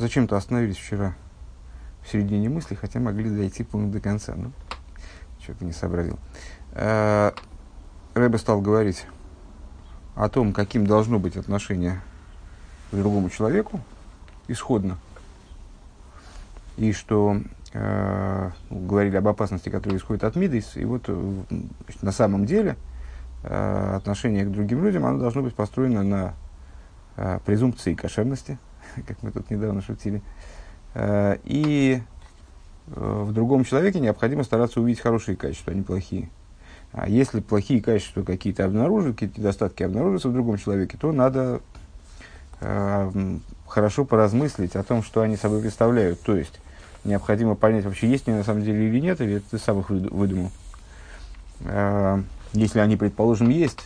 зачем-то остановились вчера в середине мысли, хотя могли дойти пункт до конца. Ну, что-то не сообразил. Э, Рэбе стал говорить о том, каким должно быть отношение к другому человеку исходно. И что э, говорили об опасности, которая исходит от Мидейс. И вот значит, на самом деле э, отношение к другим людям оно должно быть построено на э, презумпции кошерности, как мы тут недавно шутили. Э, и э, в другом человеке необходимо стараться увидеть хорошие качества, а не плохие. А если плохие качества какие-то обнаружат, какие-то недостатки обнаружатся в другом человеке, то надо э, хорошо поразмыслить о том, что они собой представляют. То есть, необходимо понять, вообще есть они на самом деле или нет, или это ты сам их выдумал. Если они, предположим, есть,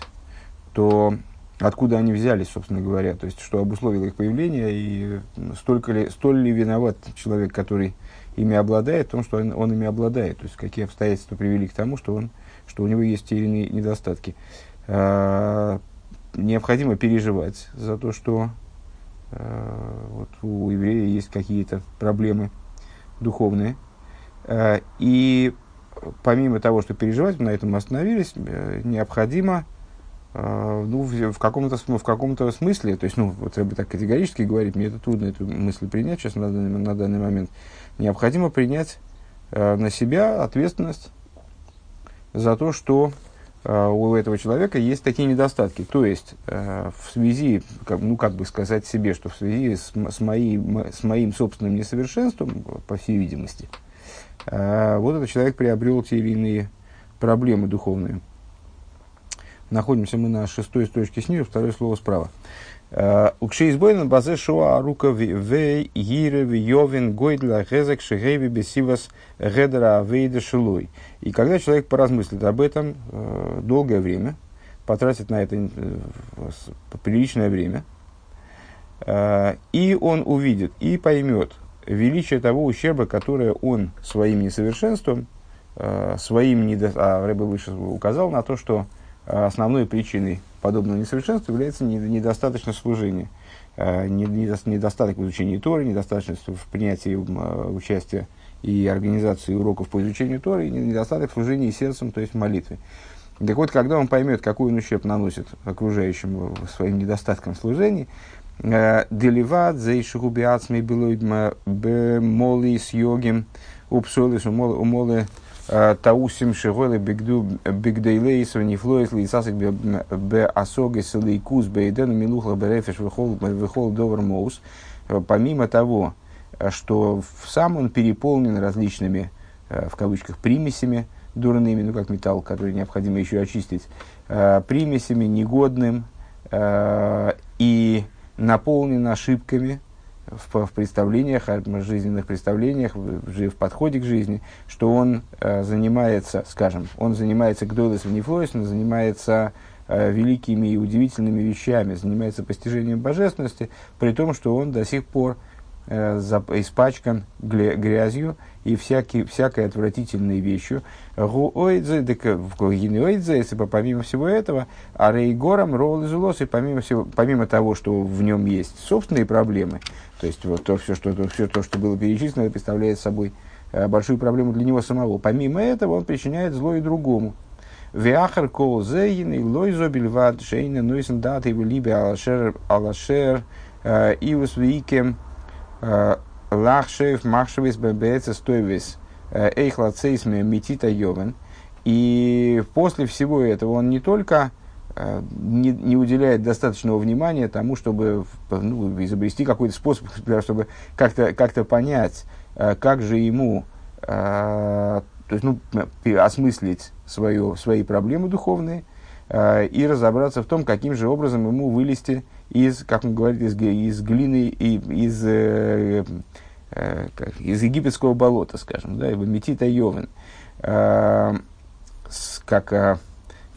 то откуда они взялись, собственно говоря, то есть, что обусловило их появление, и столько ли, столь ли виноват человек, который ими обладает, в том, что он, он ими обладает, то есть, какие обстоятельства привели к тому, что, он, что у него есть те или иные недостатки. Э, необходимо переживать за то, что э, вот у еврея есть какие-то проблемы духовные. Э, и помимо того, что переживать, мы на этом остановились, э, необходимо ну, в, в, каком-то, в каком-то смысле, то есть, ну, вот Рэбби так категорически говорит, мне это трудно эту мысль принять сейчас на данный, на данный момент, необходимо принять э, на себя ответственность за то, что э, у этого человека есть такие недостатки. То есть, э, в связи, как, ну, как бы сказать себе, что в связи с, с, моим, с моим собственным несовершенством, по всей видимости, э, вот этот человек приобрел те или иные проблемы духовные. Находимся мы на шестой строчке снизу, второе слово справа. Укшеизбойна базе шоа рука в гире в йовин гойдла хезек шегеви бесивас гедра авейда шилой. И когда человек поразмыслит об этом э, долгое время, потратит на это э, приличное время, э, и он увидит и поймет величие того ущерба, которое он своим несовершенством, э, своим недо... а Рэбе выше указал на то, что основной причиной подобного несовершенства является недостаточное служение, э, недостаток в изучении Торы, недостаточность в принятии э, участия и организации уроков по изучению Торы, и недостаток в служении сердцем, то есть в молитве. Так вот, когда он поймет, какой он ущерб наносит окружающим своим недостатком служения, э, Деливат, Зейшигубиацми Белуидма, Бемоли с йогим, Упсолис, Умолы Таусим шиголи бигдейлейс нефлоис лисасик бе асогес лейкус бейден милухла берефеш вихол довар моус. Помимо того, что сам он переполнен различными, в кавычках, примесями дурными, ну как металл, который необходимо еще очистить, примесями негодным и наполнен ошибками, в, в представлениях, в жизненных представлениях, в, в подходе к жизни, что он э, занимается, скажем, он занимается гдойлес внефлойс, он занимается э, великими и удивительными вещами, занимается постижением божественности, при том, что он до сих пор э, испачкан грязью и всякий, всякой отвратительной вещью. Если помимо всего этого, а рейгором ролл и помимо, всего, помимо того, что в нем есть собственные проблемы, то есть вот то, все, что, то, все то, что было перечислено, представляет собой э, большую проблему для него самого. Помимо этого, он причиняет зло и другому. Виахар кол зейн и лойзо бельвад шейна нойсен дат его либе алашер алашер э, ивус викем э, лахшев махшевис бебеца стойвис эйхлацейс метита йовен. И после всего этого он не только Э, не, не уделяет достаточного внимания тому, чтобы ну, изобрести какой-то способ, чтобы как-то как понять, э, как же ему э, то есть, ну, осмыслить свое, свои проблемы духовные и разобраться в том, каким же образом ему вылезти из, как он говорит, из, из глины и из, из египетского болота, скажем, да, и метита йовен. Как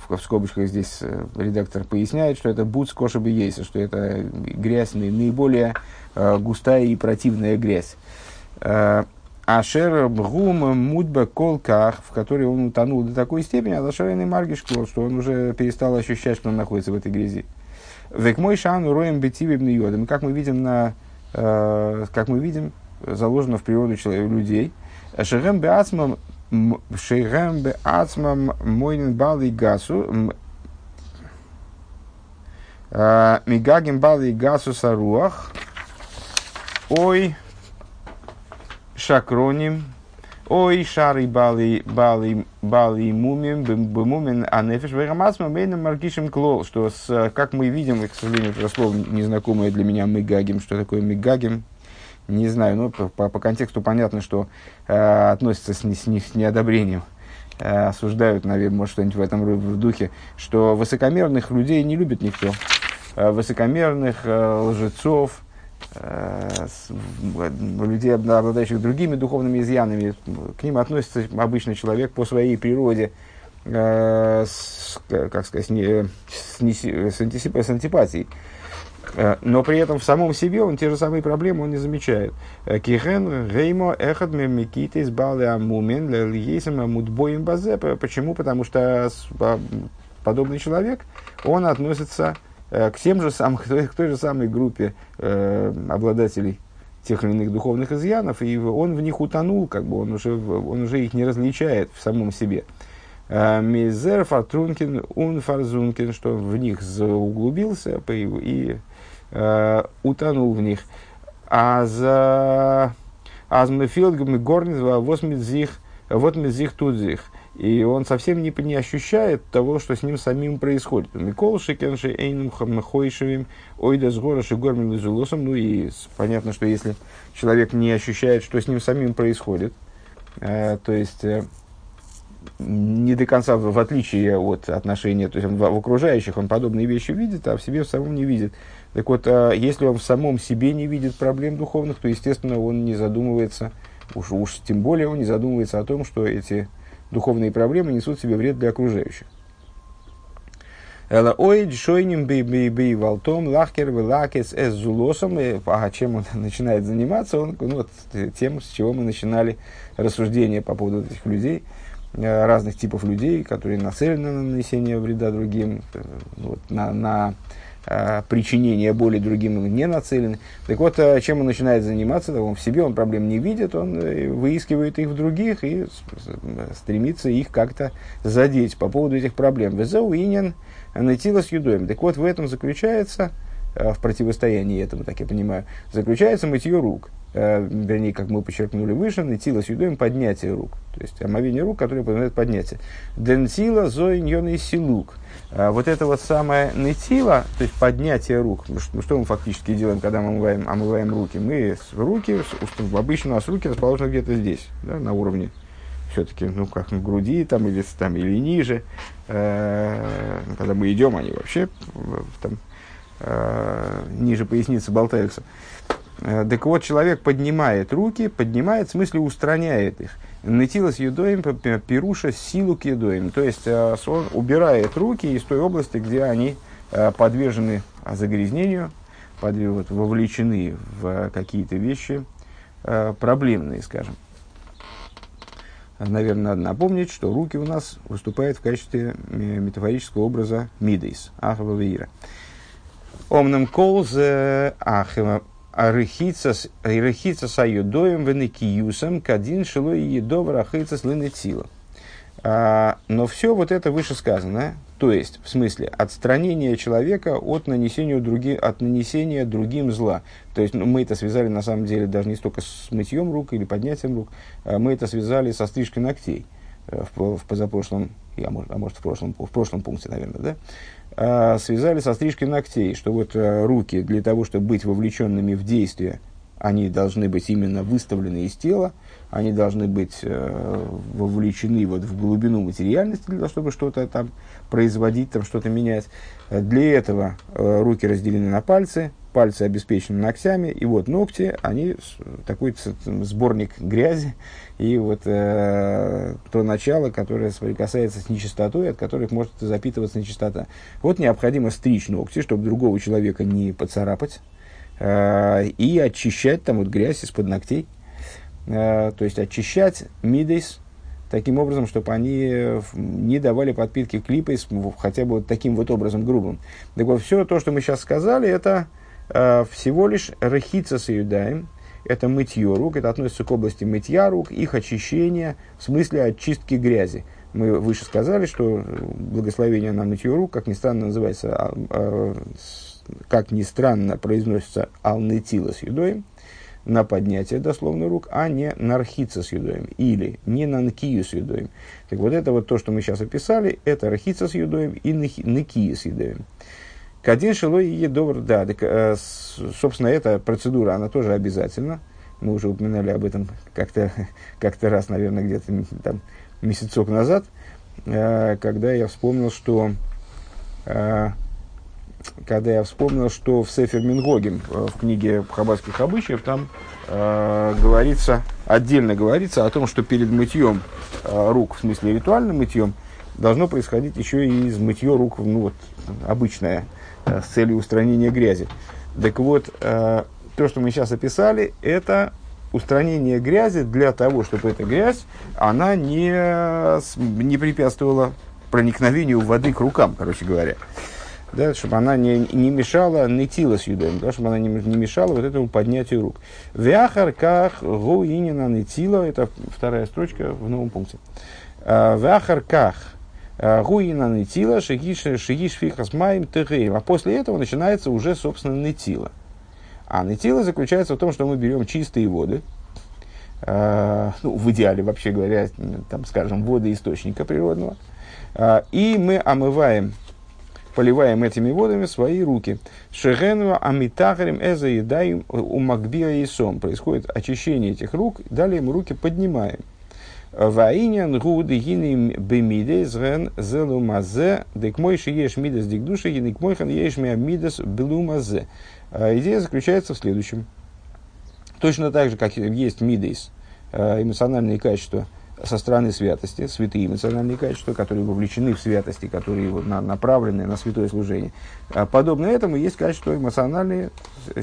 в скобочках здесь э, редактор поясняет, что это буц коша ейса, что это грязь, наиболее э, густая и противная грязь. Э, Ашер гум мудба колках, в которой он утонул до такой степени, а зашаренный маргиш что он уже перестал ощущать, что он находится в этой грязи. Век мой шану роем бетивим йодом. Как мы видим на как мы видим, заложено в природу человек, людей. Шерем беацмам Шейрем беацмам мойнин бали гасу Мигагим бали гасу саруах Ой шакроним. Ой, шары бали, бали, бали мумим, бумумин, а нефиш вегамасма мейном маркишем клол, что, с, как мы видим, к сожалению, это слово незнакомое для меня, мигагим, что такое мигагим, не знаю, но по, по, по контексту понятно, что э, относится с, с, с неодобрением, э, осуждают, наверное, может, что-нибудь в этом в духе, что высокомерных людей не любит никто, э, высокомерных э, лжецов, Э, людей, обладающих другими духовными изъянами, к ним относится обычный человек по своей природе, э, с, как сказать, не, с, не, с, антисип, с антипатией. Э, но при этом в самом себе он те же самые проблемы он не замечает. Кихен, Реймо, Эхад, Мемикита, избали Амумен, Лейсам, Амудбоим Базе. Почему? Потому что подобный человек, он относится Э, к тем же самым, к той, же самой группе э, обладателей тех или иных духовных изъянов, и он в них утонул, как бы он уже, он уже их не различает в самом себе. Э, Мизер фартрункин ун фарзункин, что в них углубился и э, утонул в них. А за Азмефилд Горниз восмидзих, вот мизих тут зих. И он совсем не, не ощущает того, что с ним самим происходит. Микол Шикенши Эйнум Хамахойшевим Ойда с Гороши Гормин Ну и понятно, что если человек не ощущает, что с ним самим происходит, э, то есть э, не до конца, в, в отличие от отношения, то есть в, в окружающих он подобные вещи видит, а в себе в самом не видит. Так вот, э, если он в самом себе не видит проблем духовных, то, естественно, он не задумывается, уж, уж тем более он не задумывается о том, что эти духовные проблемы несут себе вред для окружающих. Ой, шойним би би би валтом, лахкер лакес эс зулосом. А чем он начинает заниматься? Он, ну, вот, тем, с чего мы начинали рассуждение по поводу этих людей, э, разных типов людей, которые нацелены на нанесение вреда другим, э, вот, на, на э, причинение боли другим не нацелены. Так вот, э, чем он начинает заниматься, он в себе он проблем не видит, он э, выискивает их в других и стремится их как-то задеть по поводу этих проблем. Везауинен натила с юдоем. Так вот, в этом заключается, э, в противостоянии этому, так я понимаю, заключается мытье рук. Вернее, как мы подчеркнули выше, нетила с юдоем поднятие рук. То есть омовение рук, которое подразумевает поднятие. Денсила зоиньон и силук. А вот это вот самое нетила, то есть поднятие рук. Ну, что мы фактически делаем, когда мы омываем, омываем руки? Мы руки, обычно у нас руки расположены где-то здесь, да, на уровне все-таки, ну, как на груди там, или, там, или ниже. Э, когда мы идем, они вообще там, э, ниже поясницы болтаются. Так вот, человек поднимает руки, поднимает, в смысле устраняет их. Нетилас юдоем, пируша силу к юдоем. То есть, э, он убирает руки из той области, где они э, подвержены загрязнению, вот, вовлечены в какие-то вещи проблемные, скажем. Наверное, надо напомнить, что руки у нас выступают в качестве метафорического образа мидейс, ахава веира. Омнам колз ахава Рехицас аюдоем венекиюсом кадин шило и едов рахицас линетила. А, но все вот это вышесказанное, то есть, в смысле, отстранение человека от нанесения, други, от нанесения другим зла. То есть, ну, мы это связали, на самом деле, даже не столько с мытьем рук или поднятием рук, а мы это связали со стрижкой ногтей э, в, в позапрошлом, а может, а может в, прошлом, в прошлом пункте, наверное, да? А, связали со стрижкой ногтей, что вот а, руки для того, чтобы быть вовлеченными в действие, они должны быть именно выставлены из тела, они должны быть э, вовлечены вот в глубину материальности, для того, чтобы что-то там производить, там что-то менять. Для этого э, руки разделены на пальцы, пальцы обеспечены ногтями, и вот ногти, они такой сборник грязи, и вот э, то начало, которое соприкасается с нечистотой, от которых может запитываться нечистота. Вот необходимо стричь ногти, чтобы другого человека не поцарапать, э, и очищать там вот грязь из-под ногтей. Э, то есть очищать мидейс, таким образом, чтобы они не давали подпитки клипой, хотя бы вот таким вот образом грубым. Так вот, все то, что мы сейчас сказали, это э, всего лишь рахица с юдаем, это мытье рук, это относится к области мытья рук, их очищения, в смысле очистки грязи. Мы выше сказали, что благословение на мытье рук, как ни странно, называется, а, а, как ни странно, произносится алнетила с юдоем, на поднятие дословно рук, а не на архица с юдоем, или не на нкию с юдоем. Так вот это вот то, что мы сейчас описали, это архица с юдоем и нкию с юдоем. Кадин шилой и едовр, да, так, э, собственно, эта процедура, она тоже обязательна. Мы уже упоминали об этом как-то как раз, наверное, где-то там месяцок назад, э, когда я вспомнил, что э, когда я вспомнил, что в Сефер Мингогим, в книге Хабарских обычаев, там э, говорится, отдельно говорится о том, что перед мытьем э, рук, в смысле ритуальным мытьем, должно происходить еще и из мытье рук, ну вот, обычное, с целью устранения грязи. Так вот, э, то, что мы сейчас описали, это устранение грязи для того, чтобы эта грязь, она не, не препятствовала проникновению воды к рукам, короче говоря. Да, чтобы она не, не мешала нытила с юдем, да, чтобы она не, не мешала вот этому поднятию рук. Вяхар ках гуинина нытила, это вторая строчка в новом пункте. «Э, Вяхар ках Гуина нытила, шигиш фихас маем тегеем. А после этого начинается уже, собственно, нытила. А нытила заключается в том, что мы берем чистые воды, э, ну, в идеале, вообще говоря, там, скажем, воды источника природного, э, и мы омываем, поливаем этими водами свои руки. Шегенва амитахарим эза едаем у магбия и сом. Происходит очищение этих рук, далее мы руки поднимаем. Ваинян гуды гиним бемиде зрен зелумазе, дек мой еш мидас дик души, гинек мой хан еш мидас белумазе. Идея заключается в следующем. Точно так же, как есть מידות, эмоциональные качества со стороны святости, святые эмоциональные качества, которые вовлечены в святости, которые вот, на, направлены на святое служение. Подобно этому есть качества эмоциональные,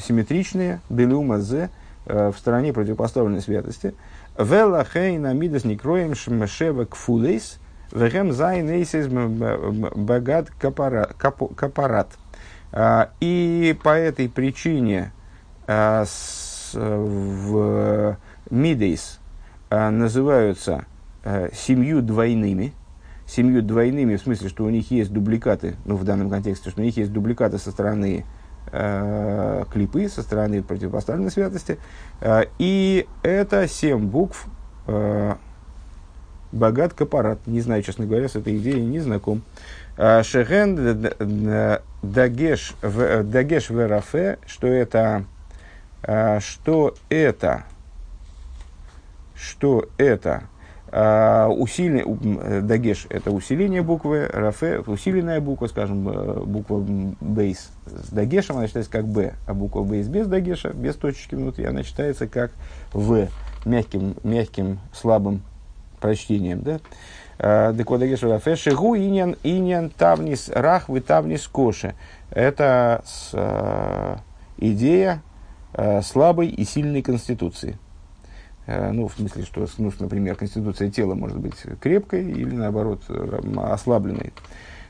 симметричные, בלעומת זה, в стороне противопоставленной святости – ולכן המידות נקראים בשם שבע כפולות, והם ז' אותיות בג"ד כפר"ת. И по этой причине а, в Мидейс а, называются а, семью двойными, семью двойными в смысле, что у них есть дубликаты, ну в данном контексте, что у них есть дубликаты со стороны клипы со стороны противопоставленной святости. Э, и это семь букв э, Богат Капарат. Не знаю, честно говоря, с этой идеей не знаком. Э, Шеген Дагеш Верафе, что это, э, что это, что это а, усиление, э, дагеш – это усиление буквы, рафе – усиленная буква, скажем, э, буква бейс с дагешем, она читается как б, а буква бейс без дагеша, без точки внутри, она читается как в, мягким, мягким слабым прочтением. Да? А, Деква дагеш рафе шигу иньян иньян тавнис рах вы тавнис коши. Это с, э, идея слабой и сильной конституции. Э, ну, в смысле, что, ну, например, конституция тела может быть крепкой или, наоборот, ослабленной.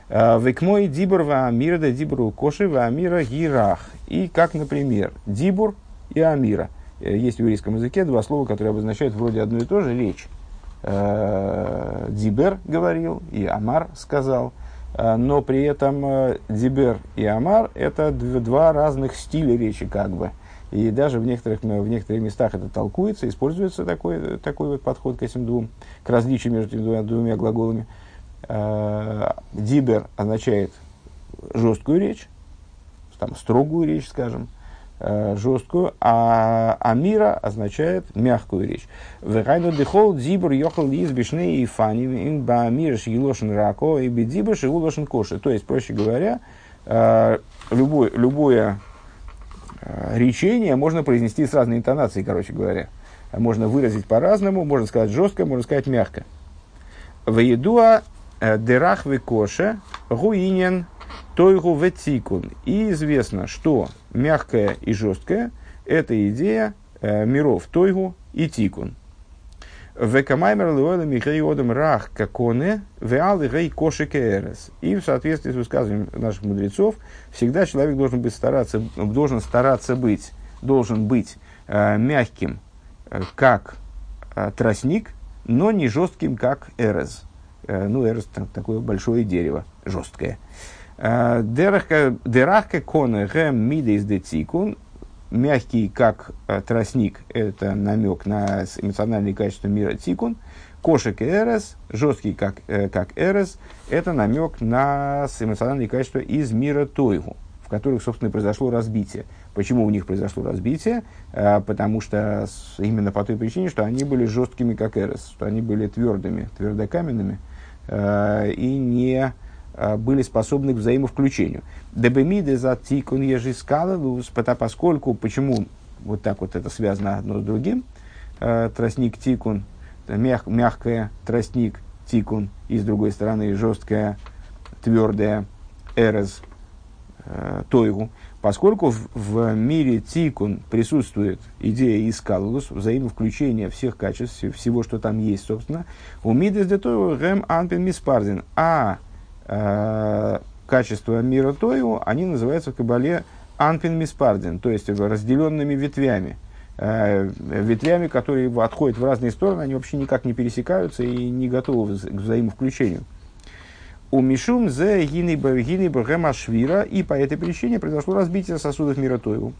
Э, Векмой дибур ва амира да дибуру коши ва амира гирах. И как, например, дибур и амира. Э, есть в еврейском языке два слова, которые обозначают вроде одно и то же речь. Дибер говорил и Амар сказал. Но при этом Дибер и Амар это два разных стиля речи как бы. И даже в некоторых, в некоторых местах это толкуется, используется такой, такой вот подход к этим двум, к различию между этими двумя, двумя глаголами. А, дибер означает жесткую речь, там, строгую речь, скажем, а, жесткую, а амира означает мягкую речь. Вехайну дехол дибр йохал из бишны и фани им ба амирш елошен рако и бедибаш и улошен коши. То есть, проще говоря, а, любое, любое речение можно произнести с разной интонацией, короче говоря. Можно выразить по-разному, можно сказать жестко, можно сказать мягко. Ваедуа э, дерах коше гуинен тойгу ветикун. И известно, что мягкое и жесткое – это идея э, миров тойгу и тикун. Векамаймер луэлем и одам рах каконе, веал и гей кошек эрес. И в соответствии с высказыванием наших мудрецов, всегда человек должен, быть стараться, должен стараться быть, должен быть э, мягким, э, как э, тростник, но не жестким, как эрез. Э, ну, эрез такое большое дерево, жесткое. Э, Дерахка коне гэм мидейс де мягкий, как э, тростник, это намек на эмоциональные качества мира тикун. Кошек и эрес, жесткий, как, э, как эрес, это намек на эмоциональные качества из мира тойгу, в которых, собственно, и произошло разбитие. Почему у них произошло разбитие? Э, потому что с, именно по той причине, что они были жесткими, как эрес, что они были твердыми, твердокаменными э, и не э, были способны к взаимовключению. Дебемиды за тикун ежискалалус, поскольку, почему вот так вот это связано одно с другим, э, тростник тикун, мяг, мягкая тростник тикун, и с другой стороны жесткая, твердая эрез э, тойгу, поскольку в, в мире тикун присутствует идея искалус, взаимовключения всех качеств, всего, что там есть, собственно, у мидес де гэм анпен миспардин, а э, качества мира Тою, они называются в Кабале анпин миспардин, то есть разделенными ветвями. Э, ветвями, которые отходят в разные стороны, они вообще никак не пересекаются и не готовы к взаимовключению. У Мишум зе гини швира, и по этой причине произошло разбитие сосудов мира Тойву.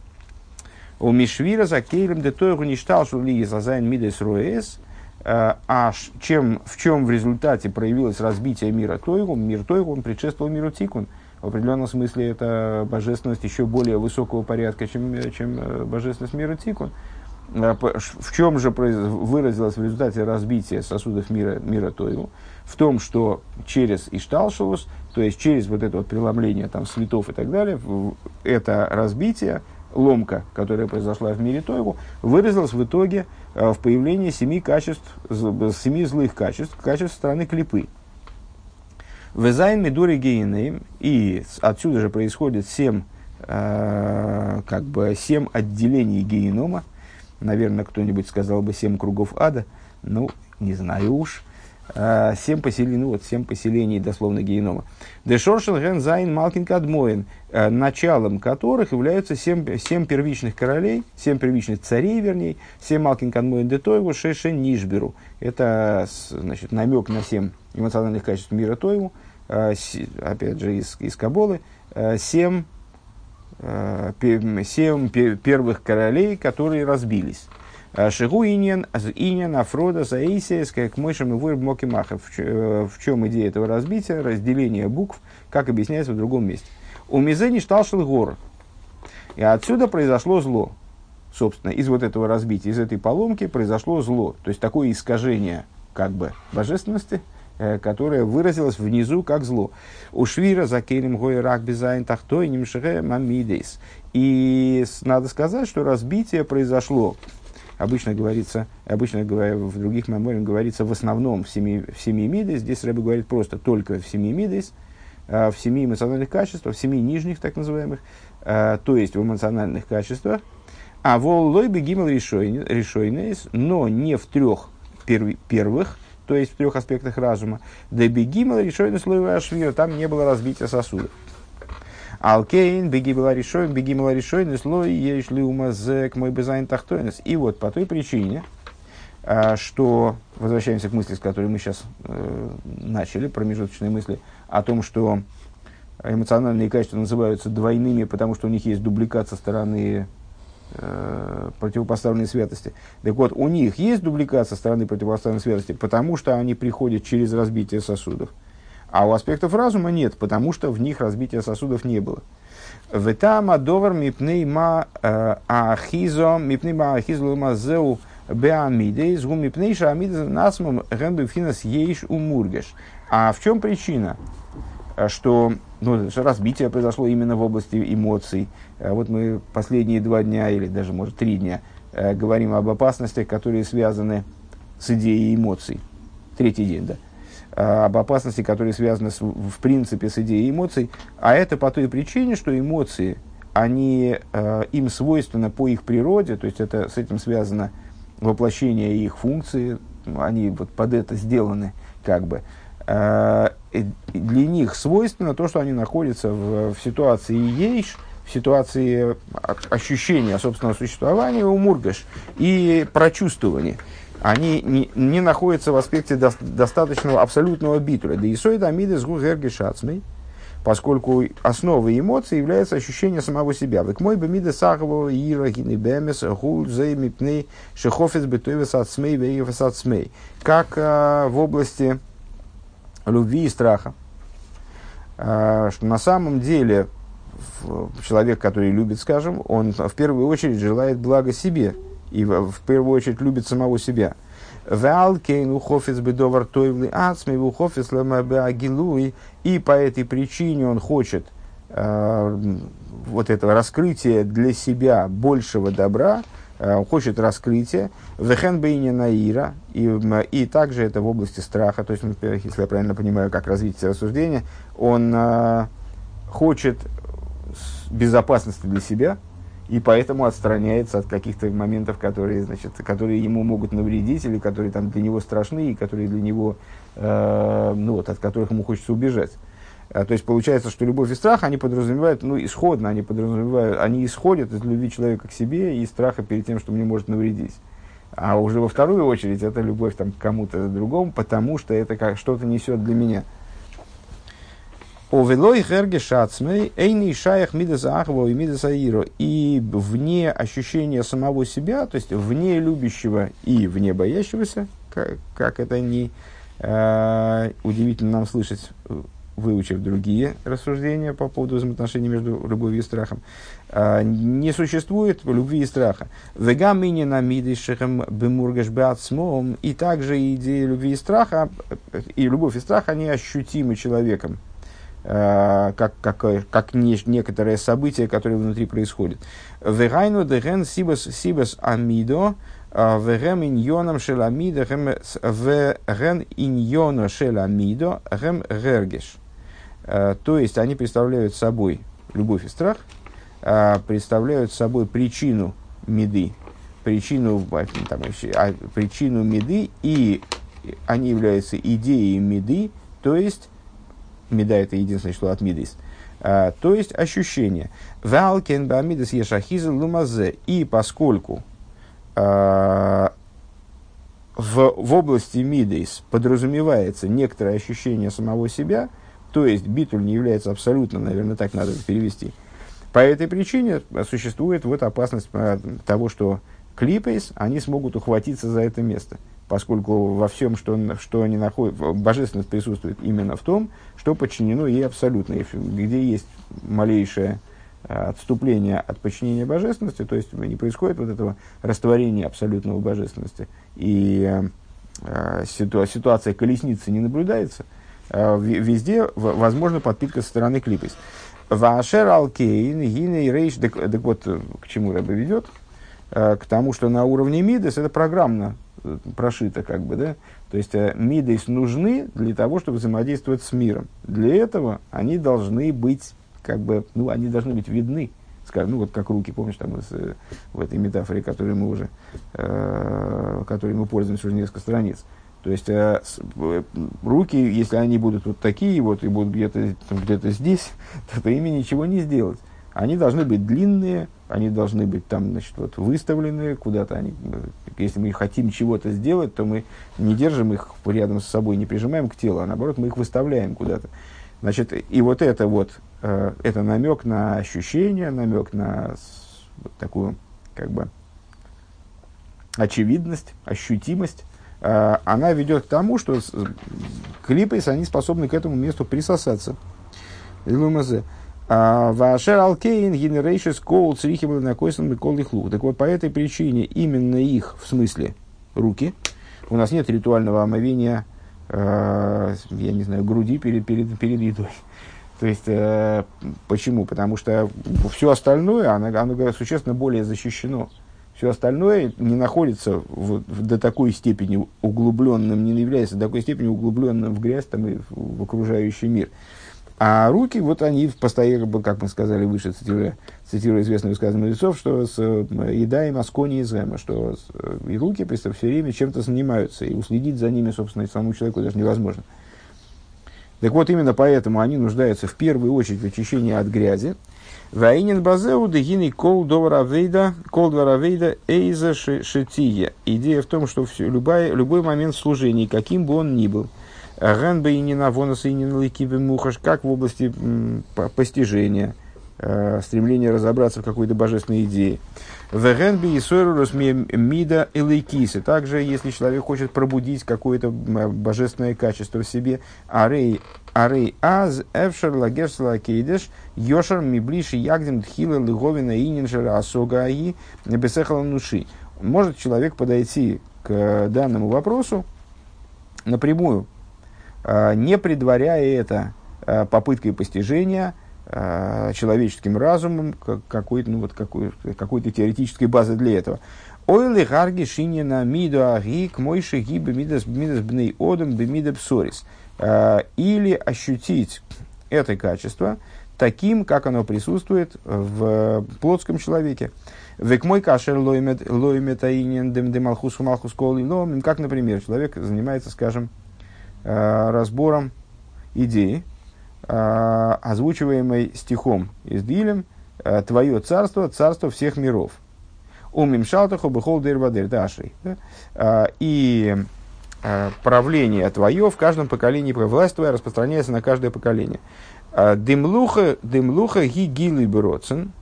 У Мишвира за кейлем де Тойгу не штал шули зазайн мидес роэс, Э, а чем, в чем в результате проявилось разбитие мира Тойгу, мир Тойгу, он предшествовал миру Тикун. В определенном смысле это божественность еще более высокого порядка, чем, чем э, божественность мира Тикун. Э, в чем же выразилось в результате разбития сосудов мира, мира Тойгу? В том, что через השתלשלות, то есть через вот это вот преломление там, светов и так далее, это разбитие ломка, которая произошла в мире תוהו, выразилась в итоге э, в появлении семи качеств, семи злых качеств, качеств стороны клипы. וז' מדורי גיהנם, и отсюда же происходит семь, э, как бы семь отделений гейнома. Наверное, кто-нибудь сказал бы семь кругов ада. Ну, не знаю уж. Э, семь поселений, ну вот семь поселений дословно гейнома. דשורשן הן ז' מלכין קדמאין, э, началом которых являются семь, семь первичных королей, семь первичных царей, вернее, семь מלכין קדמאין דתוהו, שנשברו. Это, значит, намек на семь эмоциональных качеств мира תוהו, э, опять же, из, из Каббалы, семь, семь первых королей, которые разбились. Э, Шигу иньян, иньян Афрода Саисия, как Мойшем и Вур Моки Махов. Э, в чем идея этого разбития? Разделение букв, как объясняется в другом месте. У Мизени шталшил гор. И отсюда произошло зло. Собственно, из вот этого разбития, из этой поломки произошло зло. То есть такое искажение как бы божественности, э, которое выразилось внизу как зло. У Швира за Кейлем Гой Рак Безайн Тахтой Нимшере Мамидейс. И надо сказать, что разбитие произошло Обычно говорится, обычно говоря, в других мемориях говорится в основном в семи, в семи мидес. Здесь Рэбе говорит просто только в семи мидес, а в семи эмоциональных качествах, в семи нижних так называемых, а, то есть в эмоциональных качествах. А вол лой бегимел решойнейс, но не в трех перв, первых, то есть в трех аспектах разума. Да бегимел решойнейс лой ашвира, там не было разбития сосудов. Алкейн, беги была решен, беги была решен, слой ешь ли умазек мой безайн тахтойнес. И вот по той причине, а, что, возвращаемся к мысли, с которой мы сейчас э, начали, промежуточные мысли, о том, что эмоциональные качества называются двойными, потому что у них есть дубликат со стороны э, противопоставленной святости. Так вот, у них есть дубликат со стороны противопоставленной святости, потому что они приходят через разбитие сосудов. А у аспектов разума нет, потому что в них разбития сосудов не было. Ветама довар мипней ма э, ахизо, мипней ма ахизо мазеу беамидейс, гу мипней шаамидейс насмом гэмбифинас ейш умургеш. А в чем причина? Э, что ну, разбитие произошло именно в области эмоций. Э, вот мы последние два дня, или даже, может, три дня, говорим об опасностях, которые связаны с идеей эмоций. Третий день, да. Э, об опасности, которые связаны с, в принципе с идеей эмоций, а это по той причине, что эмоции, они, э, им свойственно по их природе, то есть это, с этим связано воплощение их функции, они вот под это сделаны, как бы, э, для них свойственно то, что они находятся в, в ситуации ейш, в ситуации ощущения собственного существования у мургаш и прочувствования. Они не, не находятся в аспекте до, достаточного абсолютного битуля. Да и сой дамидес гугергишацмей, поскольку основой эмоций является ощущение самого себя. Век мой бы миде сахового ира гинебемес гуль зей мипней шехофец бетуевес ацмей веевес ацмей. Как а, в области любви и страха. А, что на самом деле человек, который любит, скажем, он в первую очередь желает блага себе и в, в первую очередь любит самого себя. Валкейн ухофис бедовар тойвли ацми ухофис агилуй. И по этой причине он хочет э, вот этого раскрытия для себя большего добра, э, хочет раскрытия. Вехен бейни наира. И, и также это в области страха. То есть, если я правильно понимаю, как развитие рассуждения, он э, хочет безопасности для себя, и поэтому отстраняется от каких-то моментов, которые, значит, которые ему могут навредить, или которые там, для него страшны, и которые для него, э, ну, вот, от которых ему хочется убежать. А, то есть получается, что любовь и страх, они подразумевают, ну, исходно, они подразумевают, они исходят из любви человека к себе и страха перед тем, что мне может навредить. А уже во вторую очередь это любовь там, к кому-то другому, потому что это как что-то несет для меня. Овелой шацмей, эйни шаях мидаса и мидаса. И вне ощущения самого себя, то есть вне любящего и вне боящегося, как, как это не э, удивительно нам слышать, выучив другие рассуждения по поводу взаимоотношений между любовью и страхом, э, не существует любви и страха. Вегамини на мидишехем бемургаш и также идея любви и страха, и любовь и страх, они ощутимы человеком, Э, как, как, как не, некоторое событие, которое внутри происходит. Вегайну деген сибас сибас амидо, э, вегем иньоном шеламидо, веген иньоно шеламидо, гем гергеш. Э, то есть они представляют собой любовь и страх, представляют собой причину меды, причину, там, а, причину меды, и они являются идеей меды, то есть Меда это единственное, что от мидис. А, то есть ощущение. Валкен бамидис ешахиза лумазе. И поскольку а, в, в области мидейс подразумевается некоторое ощущение самого себя, то есть битуль не является абсолютно, наверное, так надо перевести. По этой причине существует вот опасность а, того, что клипейс, они смогут ухватиться за это место поскольку во всем, что, что они находят, божественность присутствует именно в том, что подчинено ей абсолютно. И где есть малейшее э, отступление от подчинения божественности, то есть не происходит вот этого растворения абсолютного божественности, и э, ситуа- ситуация колесницы не наблюдается, э, везде в, возможна подпитка со стороны клипейс. Вашер алкейн, гиней рейш, так вот, к чему Рэбе ведет? К тому, что на уровне Мидес это программно прошито, как бы, да. То есть э, мидейс нужны для того, чтобы взаимодействовать с миром. Для этого они должны быть, как бы, ну, они должны быть видны. Скажем, ну, вот как руки, помнишь, там из, э, в этой метафоре, которой мы уже, э, которой мы пользуемся уже несколько страниц. То есть э, с, э, руки, если они будут вот такие вот и будут где-то где здесь, то, то ими ничего не сделать. Они должны быть длинные, они должны быть там, значит, вот выставлены куда-то. Они, если мы хотим чего-то сделать, то мы не держим их рядом с собой, не прижимаем к телу, а наоборот мы их выставляем куда-то. Значит, и вот это вот, э, это намек на ощущение, намек на вот такую, как бы, очевидность, ощутимость, э, она ведет к тому, что клипы, они способны к этому месту присосаться. Илумазе. А, Вашер Алкейн Генерейшис Коул Црихибл на Койсон Микол Ихлу. Так вот, по этой причине именно их, в смысле руки, у нас нет ритуального омовения, э, я не знаю, груди перед, перед, перед едой. То есть, э, почему? Потому что все остальное, оно, оно существенно более защищено. Все остальное не находится в, в, до такой степени углубленным, не является до такой степени углубленным в грязь там, и в, в окружающий мир. А руки, вот они постоянно, как мы сказали выше, цитируя, цитируя известное высказывание мудрецов, что с еда и маскони из Эма, что и руки все время чем-то занимаются, и уследить за ними, собственно, самому человеку даже невозможно. Так вот, именно поэтому они нуждаются в первую очередь в очищении от грязи. Ваинин базеу дегиный кол доваравейда, кол доваравейда эйза шетия. Идея в том, что все, любой, любой момент служения, каким бы он ни был, Ген бы и не на вонос и не на мухаш, как в области постижения, э, стремления разобраться в какой-то божественной идее. Вегенби и сойрус мида элейкисы. Также, если человек хочет пробудить какое-то божественное качество в себе, арей арей аз эвшер лагерсла кейдеш йошер миблиши ягдем тхила лыговина ининжера асога аи бесехала нуши. Может человек подойти к данному вопросу напрямую, не предваряя это а, попыткой постижения – Э, человеческим разумом какой-то, ну, вот какой, какой-то теоретической базы для этого. Ойлы гарги шинина миду аги к мойши гибе мидас мидас бней одам бемида псорис. Или ощутить это качество таким, как оно присутствует в плотском человеке. Век мой кашер лоймет аинен дем демалхус малхус колы как, например, человек занимается, скажем, разбором идеи, э, озвучиваемой стихом из Дилем э, «Твое царство, царство всех миров». Умим шалтаху бехол дырбадыр дашей. Э, и э, правление твое в каждом поколении, власть твоя распространяется на каждое поколение. Э, дымлуха, дымлуха ги гилы броцен.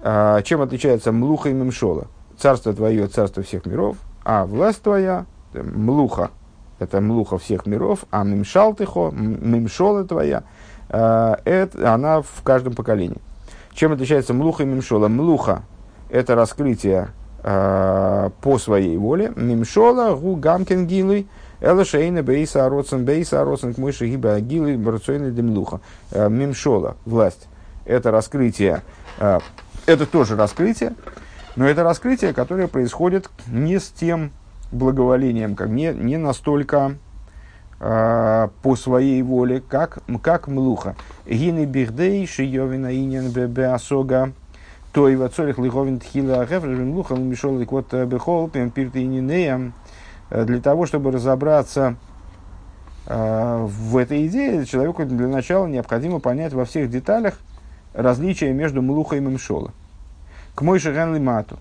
Чем отличается млуха и мемшола? Царство твое, царство всех миров, а власть твоя, млуха, это млуха всех миров, а мимшалтыхо, мимшола твоя – Э, это, она в каждом поколении. Чем отличается млуха и мимшола? Млуха – это раскрытие э, по своей воле. Мимшола – гу гамкин гилы, элашейна бейса ароцен бейса ароцен к мыши гиба гилы барцойна демлуха. Э, мимшола – власть. Это раскрытие, э, это тоже раскрытие, но это раскрытие, которое происходит не с тем благоволением, как не, не настолько а, по своей воле, как, как млуха. Гины бихдей шиёвина инин беасога то и вацорих лиховин тхила агефр млуха мишол вот э, бехол ининея э, для того, чтобы разобраться э, в этой идее, человеку для начала необходимо понять во всех деталях различия между млуха и мемшола. К мой шаган мату.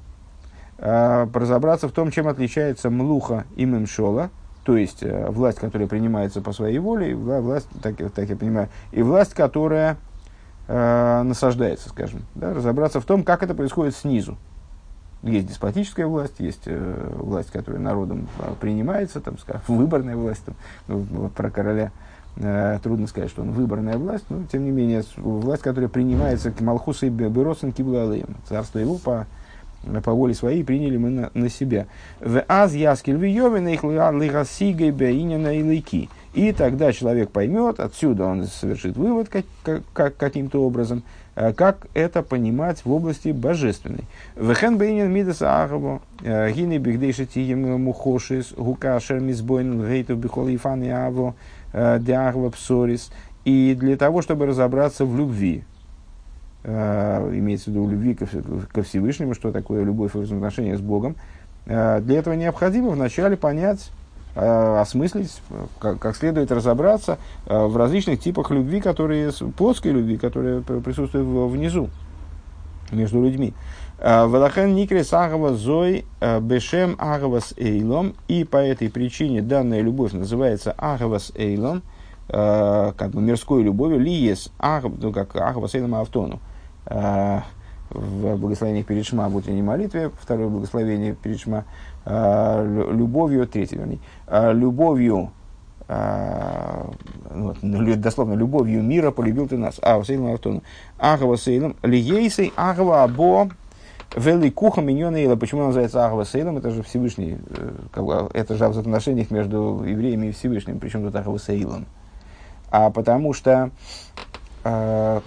Разобраться в том, чем отличается млуха и мемшола – то есть э, власть, которая принимается по своей воле, и власть, так, так я понимаю, и власть, которая э, насаждается, скажем. Да, разобраться в том, как это происходит снизу. Есть деспотическая власть, есть э, власть, которая народом э, принимается, там, скажем, выборная власть. Там, ну, про короля э, трудно сказать, что он выборная власть, но тем не менее власть, которая принимается к Малхуса и Беросен Киблалеем, царство его по по воле своей приняли мы на, на себя. В аз яскель виовин их лигасигой беинина и лыки. И тогда человек поймет, отсюда он совершит вывод как, как, каким-то образом, э, как это понимать в области божественной. Вехен бейнин мидас ахаву, э, гины бигдейши тием мухошис, гука шермизбойн гейту бихол ифан и аво, э, диагва псорис. И для того, чтобы разобраться в любви, э, имеется в виду любви ко, Всевышнему, что такое любовь и взаимоотношения с Богом, э, для этого необходимо вначале понять, э, осмыслить, как, следует разобраться э, в различных типах любви, которые, плотской любви, которые присутствуют внизу, между людьми. Э, Велахен никре сагава зой э, бешем агавас эйлом. И по этой причине данная любовь называется агавас эйлом, э, как бы мирской любовью, ли есть агав, ну, эйлом автону. Э, в благословениях перед Шма, будь не молитве, второе благословение перед Шма, э, любовью, третье, вернее, э, любовью, ну, дословно, любовью мира полюбил ты нас. А, Васейлом Автону. Агава Сейлом, Лиейсей, Агава Або, Великуха Миньона Почему он называется Агава Сейлом? Это же Всевышний, это же в отношениях между евреями и Всевышним. Причем тут Агава Сейлом? А потому что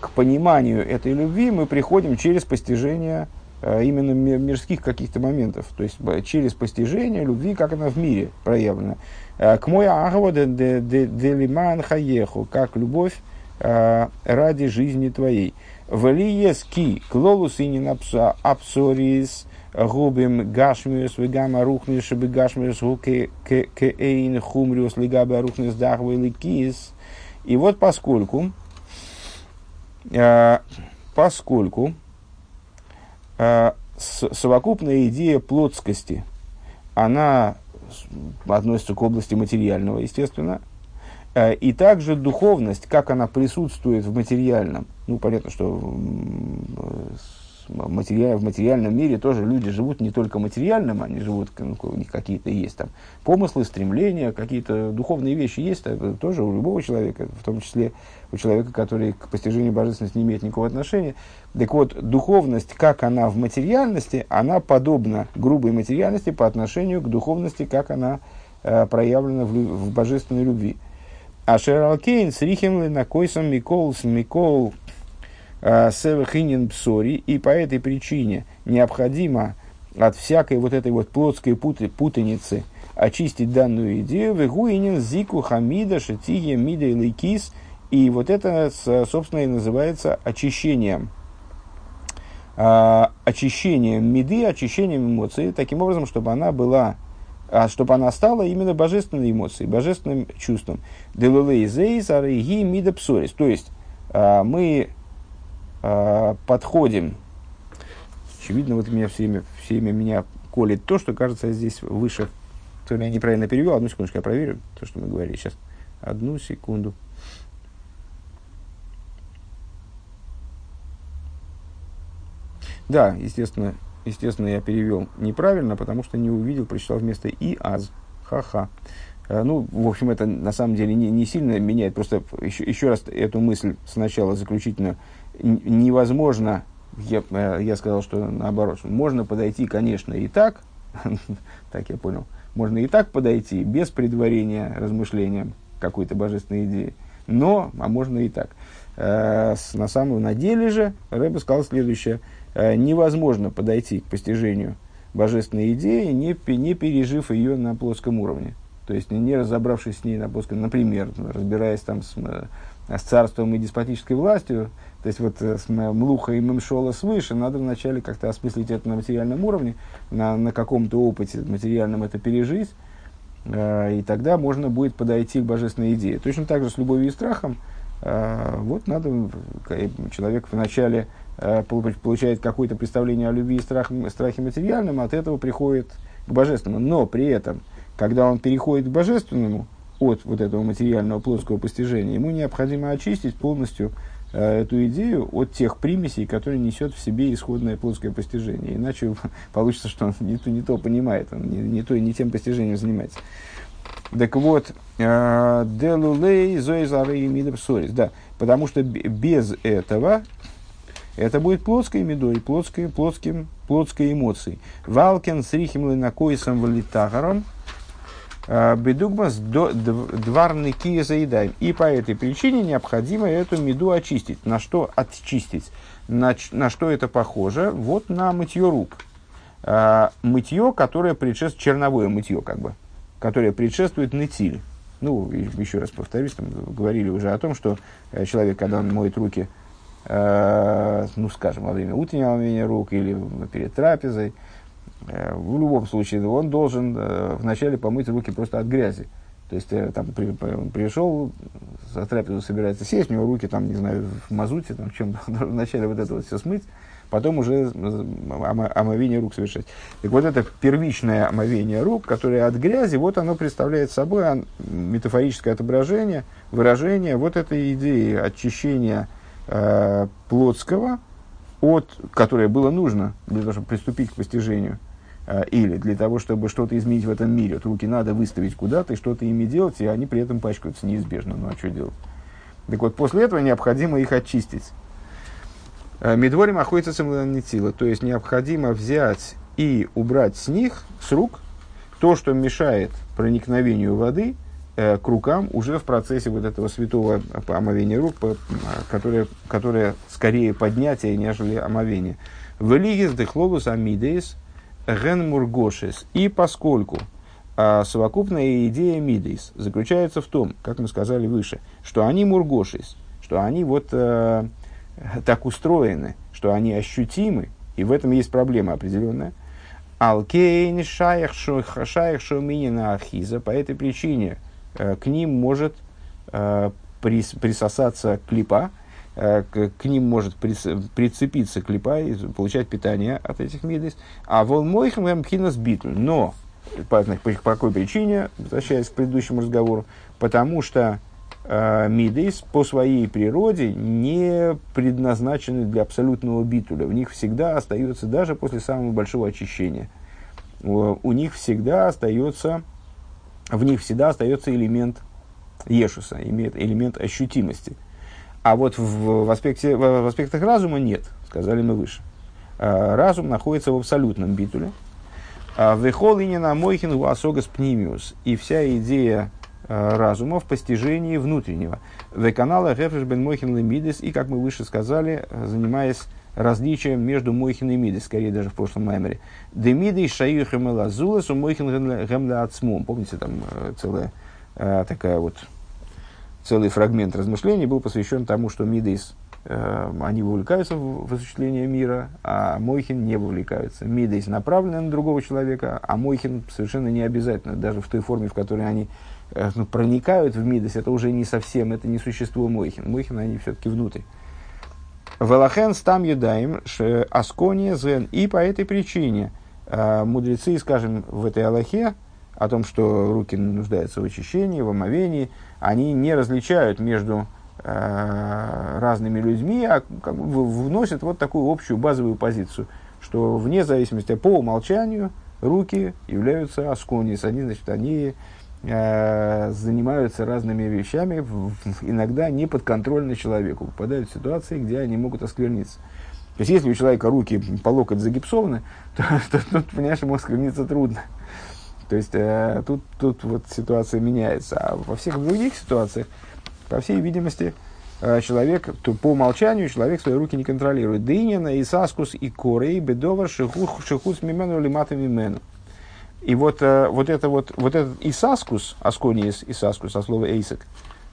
к пониманию этой любви мы приходим через постижение э, именно мирских каких-то моментов, то есть через постижение любви, как она в мире проявлена. Э, к мой агва де лиман хаеху, как любовь ради жизни твоей. Валиес ки клолус и не апсорис губим гашмиус вегама рухнис шибы гашмиус гуке кейн хумриус лигаба рухнис дахвы ликис. И вот поскольку, поскольку совокупная идея плотскости, она относится к области материального, естественно, Э, и также духовность, как она присутствует в материальном. Ну, понятно, что в материальном мире тоже люди живут не только материальным, они живут, ну, у них какие-то есть там помыслы, стремления, какие-то духовные вещи есть, это тоже у любого человека, в том числе у человека, который к постижению божественности не имеет никакого отношения. Так вот, духовность, как она в материальности, она подобна грубой материальности по отношению к духовности, как она э, проявлена в, в божественной любви. А Шералкейн с Рихем на койсом Микол с Микол э, Севахинин Псори, и по этой причине необходимо от всякой вот этой вот плотской путы, путаницы очистить данную идею, вегуинин зику хамида шатиге мида и и вот это, собственно, и называется очищением. А, очищением меды, очищением эмоций, таким образом, чтобы она была а чтобы она стала именно божественной эмоцией, божественным чувством. То есть а, мы а, подходим, очевидно, вот меня все время, все время меня колет то, что кажется здесь выше, то ли я неправильно перевел, одну секундочку, я проверю то, что мы говорили сейчас. Одну секунду. Да, естественно, естественно, я перевел неправильно, потому что не увидел, прочитал вместо «и» «аз». Ха-ха. Э, ну, в общем, это на самом деле не, не сильно меняет. Просто еще, еще раз эту мысль сначала заключительно. Невозможно, я, э, я сказал, что наоборот, можно подойти, конечно, и так, так я понял, можно и так подойти, без предварения размышлениям какой-то божественной идеи. Но, а можно и так. Э, на самом на деле же Рэбе сказал следующее – Э, невозможно подойти к постижению божественной идеи, не, не пережив ее на плоском уровне. То есть, не разобравшись с ней на плоском, например, разбираясь там с, э, с царством и деспотической властью, то есть вот э, с Млуха и Мемшола свыше, надо вначале как-то осмыслить это на материальном уровне, на, на каком-то опыте материальном это пережить, э, и тогда можно будет подойти к божественной идее. Точно так же с любовью и страхом, э, вот надо, человек вначале Э, получает какое-то представление о любви и страх, страхе материальном, от этого приходит к божественному. Но при этом, когда он переходит к божественному от вот этого материального плоского постижения, ему необходимо очистить полностью э, эту идею от тех примесей, которые несет в себе исходное плоское постижение. Иначе получится, что он не то, не то понимает, он не, не, то, не тем постижением занимается. Так вот, э, делулей зоизары и мидапсорис. Да, потому что без этого это будет плотской медой, плотской, плотским, плотской эмоцией. Валкен с рихим линакоисом валитахаром, а, бедугмас дварный кия заедаем. И по этой причине необходимо эту меду очистить. На что очистить? На, на что это похоже? Вот на мытье рук. А, мытье, которое предшествует, черновое мытье, как бы, которое предшествует нытиль. Ну, еще раз повторюсь, там говорили уже о том, что э, человек, когда он моет руки Э, ну, скажем, во время утреннего омовения рук или перед трапезой, в любом случае он должен э, вначале помыть руки просто от грязи. То есть, там, при, он пришел, за трапезу собирается сесть, у него руки, там, не знаю, в мазуте, там, чем вначале вот это вот все смыть, потом уже омовение рук совершать. Так вот это первичное омовение рук, которое от грязи, вот оно представляет собой метафорическое отображение, выражение вот этой идеи очищения э, Плотского, от, которое было нужно для того, чтобы приступить к постижению, э, или для того, чтобы что-то изменить в этом мире. Вот руки надо выставить куда-то и что-то ими делать, и они при этом пачкаются неизбежно. Ну а что делать? Так вот, после этого необходимо их очистить. Э, Медворим охотится самонитила, то есть необходимо взять и убрать с них, с рук, то, что мешает проникновению воды – Э, к рукам уже в процессе вот этого святого омовения рук, которое, которое скорее поднятие, нежели омовение. Велигис дехловус амидейс ген мургошес. И поскольку а, совокупная идея мидейс заключается в том, как мы сказали выше, что они мургошес, что они вот э, так устроены, что они ощутимы, и в этом есть проблема определенная. Алкейн шаях шуминина ахиза. По этой причине э, к ним может прис, присосаться клипа, к, к ним может прицепиться клипа и получать питание от этих мидис. А волмойхам эмкинас битл. Но по, по, по какой причине, возвращаясь к предыдущему разговору, потому что э, мидейс по своей природе не предназначены для абсолютного битуля. В них всегда остается, даже после самого большого очищения, у них всегда остается, в них всегда остается элемент ешуса, имеет элемент ощутимости. А вот в, в, аспекте, в, в аспектах разума нет, сказали мы выше. Э, разум находится в абсолютном битуле, а Вехол на мойхин уасогас пнимиус. И вся идея э, разума в постижении внутреннего. Веканала рефреш бен мойхин лемидис. И, как мы выше сказали, занимаясь различием между мойхин и мидис, скорее даже в прошлом маймере. Демиды шаю хемелазулас у мойхин гемля ацмум. Помните, там э, целая э, такая вот целый фрагмент размышлений был посвящен тому, что мидис Э, они вовлекаются в осуществление мира, а Мойхин не вовлекаются. Мидейс направлены на другого человека, а Мойхин совершенно не обязательно, даже в той форме, в которой они э, ну, проникают в Мидейс, это уже не совсем, это не существо Мойхин. Мойхин они все-таки внутрь. Велахен стам едаем аскония зен. И по этой причине э, мудрецы, скажем, в этой Аллахе, о том, что руки нуждаются в очищении, в омовении, они не различают между Э, разными людьми, а как бы вносят вот такую общую базовую позицию, что вне зависимости по умолчанию руки являются асконис, они, значит, они э, занимаются разными вещами, иногда не подконтрольно человеку, попадают в ситуации, где они могут оскверниться. То есть, если у человека руки по локоть загипсованы, то, то, то понимаешь, ему оскверниться трудно. То есть, э, тут, тут вот ситуация меняется. А во всех других ситуациях по всей видимости, э, человек, то по умолчанию человек свои руки не контролирует. Дынина, и саскус, и корей, бедовар, шихус мимену, лимата мимену. И вот, э, вот, это вот, вот этот исаскус, аскониес исаскус, от слова эйсек,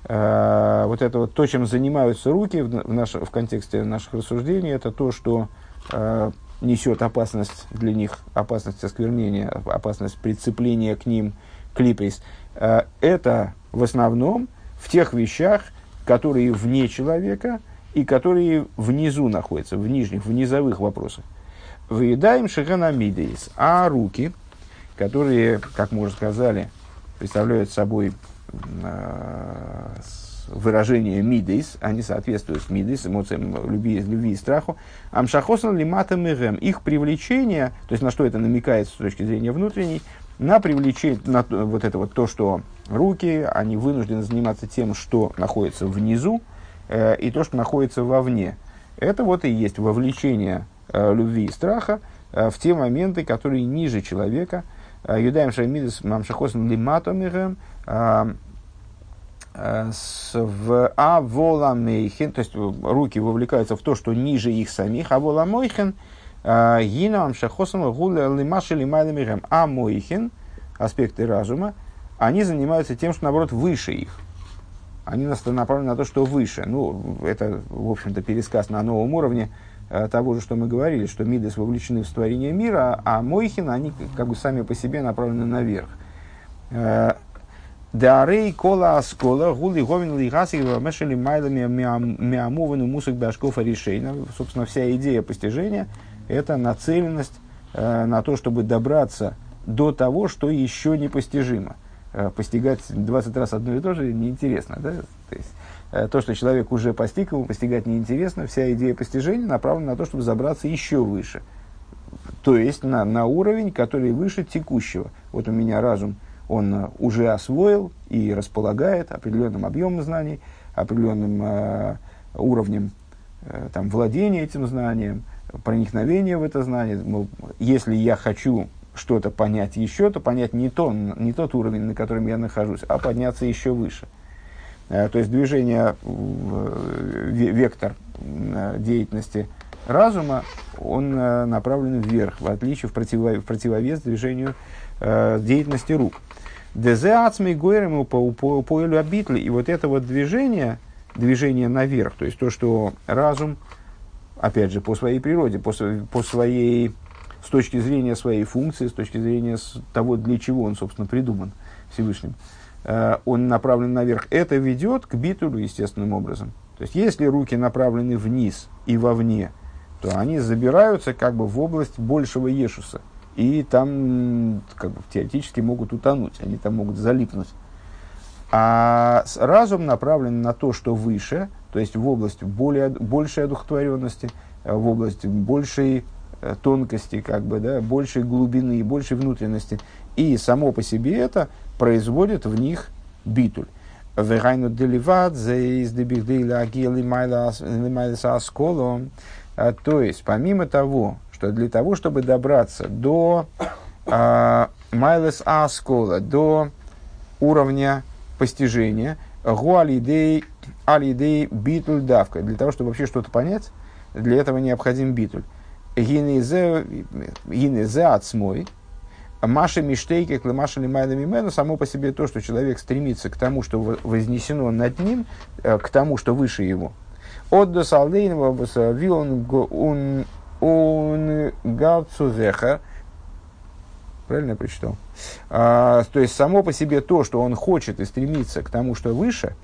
э, вот это вот то, чем занимаются руки в, в, наш, в контексте наших рассуждений, это то, что э, несет опасность для них, опасность осквернения, опасность прицепления к ним клипейс. Э, это в основном в тех вещах, которые вне человека и которые внизу находятся, в нижних, в низовых вопросах. Выедаем шаганамидеис, а руки, которые, как мы уже сказали, представляют собой выражение мидейс, они соответствуют мидейс, эмоциям любви, любви и страху. Амшахосан лиматам их привлечение, то есть на что это намекает с точки зрения внутренней, на привлечение, на вот это вот то, что руки, они вынуждены заниматься тем, что находится внизу, э, и то, что находится вовне. Это вот и есть вовлечение э, любви и страха э, в те моменты, которые ниже человека. Э, Юдаем шаймидес мамшахосен лиматомирем э, э, в аволамейхен, то есть руки вовлекаются в то, что ниже их самих, аволамойхен – Гинам шахосам гуля лимаши лимайлами А мойхин, аспекты разума, они занимаются тем, что, наоборот, выше их. Они направлены на то, что выше. Ну, это, в общем-то, пересказ на новом уровне э, того же, что мы говорили, что Мидес вовлечены в створение мира, а Мойхин, они как бы сами по себе направлены наверх. Дарей кола аскола гули говин лигаси мешали майлами миамувану мусок башков решейна. Собственно, вся идея постижения – это нацеленность э, на то, чтобы добраться до того, что еще непостижимо. Э, постигать 20 раз одно и то же неинтересно. Да? То, есть, э, то, что человек уже постиг, ему постигать неинтересно. Вся идея постижения направлена на то, чтобы забраться еще выше. То есть на, на уровень, который выше текущего. Вот у меня разум, он э, уже освоил и располагает определенным объемом знаний, определенным э, уровнем э, там, владения этим знанием, проникновение в это знание. Если я хочу что-то понять еще, то понять не, то, не тот уровень, на котором я нахожусь, а подняться еще выше. Э, то есть движение, э, вектор э, деятельности разума, он направлен вверх, в отличие, в, противо, в противовес движению деятельности рук. Дезе ацмей гойрему по поэлю обитли. И вот это вот движение движение наверх, то есть то, что разум, опять же, по своей природе, по, по своей, с точки зрения своей функции, с точки зрения того, для чего он, собственно, придуман Всевышним, э, он направлен наверх. Это ведет к битулю естественным образом. То есть, если руки направлены вниз и вовне, то они забираются как бы в область большего ешуса. И там как бы, теоретически могут утонуть, они там могут залипнуть. А разум направлен на то, что выше, то есть в область более, большей одухотворенности, э, в область большей э, тонкости, как бы, да, большей глубины, большей внутренности. И само по себе это производит в них битуль. Вегайну деливат, зейс дебихдейла агили майласа асколо. А, то есть, помимо того, что для того, чтобы добраться до майлес аскола, до уровня постижения, гуалидей алидей битуль давка. Для того, чтобы вообще что-то понять, для этого необходим битуль. Гинезе ацмой, Маша Миштейки, Клемаша Лимайда Мимену, само по себе то, что человек стремится к тому, что вознесено над ним, э, к тому, что выше его. От до Салдейнова Вилон он Гавцузеха, правильно я прочитал? А, то есть, само по себе то, что он хочет и стремится к тому, что выше,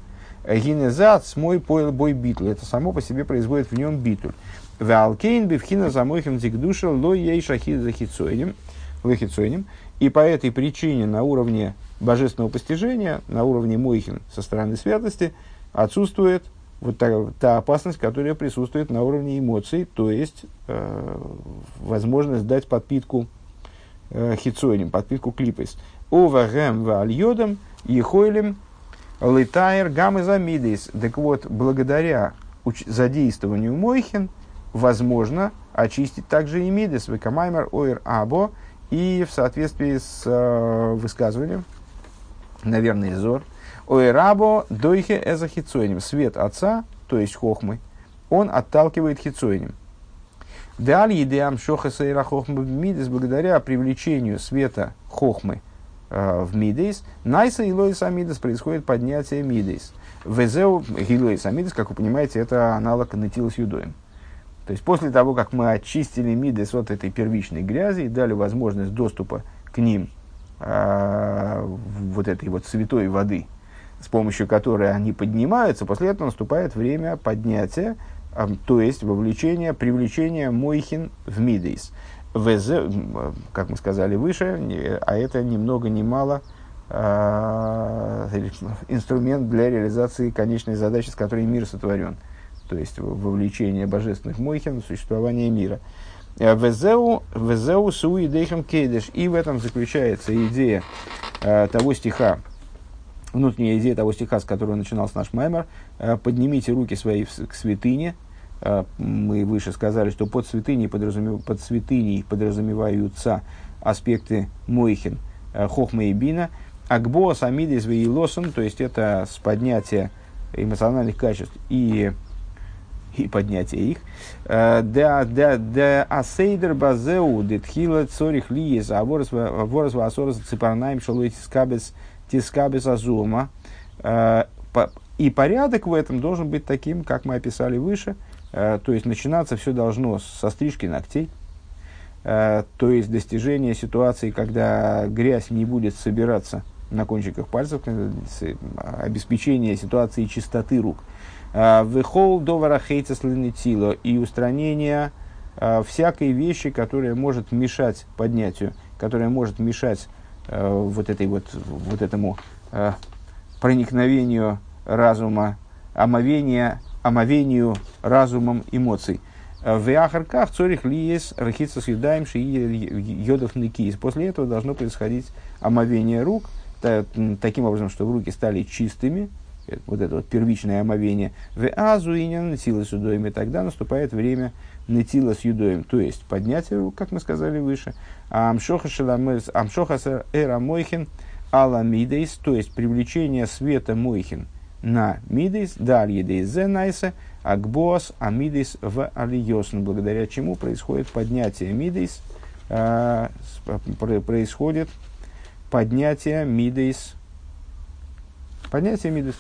гинезат мой поел бой битуль. Это само по себе производит в нем битуль. Валкейн бифхина замойхем дикдуша ло ей шахид захицоидем лохицойним. И по этой причине на уровне божественного постижения, на уровне мойхин со стороны святости, отсутствует вот та, та опасность, которая присутствует на уровне эмоций, то есть э, возможность дать подпитку э, хицойним, подпитку клипес. Овагем вальодом ехойлем летайр гамезамидис. Так вот, благодаря уч- задействованию мойхин, возможно очистить также и мидес, векамаймер ойр або, и в соответствии с э, высказыванием, наверное, Зор, Ойрабо дойхе эзахицойним. Свет отца, то есть хохмы, он отталкивает хицойним. Далее идеям шоха сейра хохмы мидес, благодаря привлечению света хохмы э, в мидейс, найса и лоиса мидес происходит поднятие мидейс. Везеу гилоиса мидес, как вы понимаете, это аналог натилус юдоем. То есть после того, как мы очистили миды с вот этой первичной грязи и дали возможность доступа к ним э, вот этой вот святой воды, с помощью которой они поднимаются, после этого наступает время поднятия, то есть вовлечения, привлечения мойхин в мидейс. ВЗ, как мы сказали выше, а это ни много ни мало э, инструмент для реализации конечной задачи, с которой мир сотворен – то есть вовлечение божественных мойхин в существование мира. Э, Везеу суи дейхам кейдеш. И в этом заключается идея э, того стиха, внутренняя идея того стиха, с которого начинался наш маймер. Э, Поднимите руки свои к святыне. Э, мы выше сказали, что под святыней, подразумев, под святыней подразумеваются аспекты мойхин, э, хохма и бина. Акбоас амидис веилосан, то есть это с поднятия эмоциональных качеств и и поднятие их. Да, да, да, асейдер базеу, детхила цорих лиес, а ворос васорос ципарнаем шалой тискабес, тискабес азума. Э, и порядок в этом должен быть таким, как мы описали выше. Э, то есть начинаться все должно со стрижки ногтей. То есть достижение ситуации, когда грязь не будет собираться на кончиках пальцев, обеспечение ситуации чистоты рук – Э, Вехол довара хейтес ленитило и устранение э, всякой вещи, которая может мешать поднятию, которая может мешать э, вот, этой вот, вот этому проникновению разума, омовения, омовению разумом эмоций. В Яхарках цорих лиес рахица с юдаем йодов никис. После этого должно происходить омовение рук, таким образом, чтобы руки стали чистыми, вот это вот первичное омовение, в азуинен нетила с юдоем, и тогда наступает время нетила с юдоем, то есть поднятие как мы сказали выше, амшоха эра мойхин ала мидейс, то есть привлечение света мойхин на мидейс, далее дейс зенайса, акбоас амидейс в алиосн, благодаря чему происходит поднятие мидейс, э, происходит поднятие мидейс, поднятие мидейс,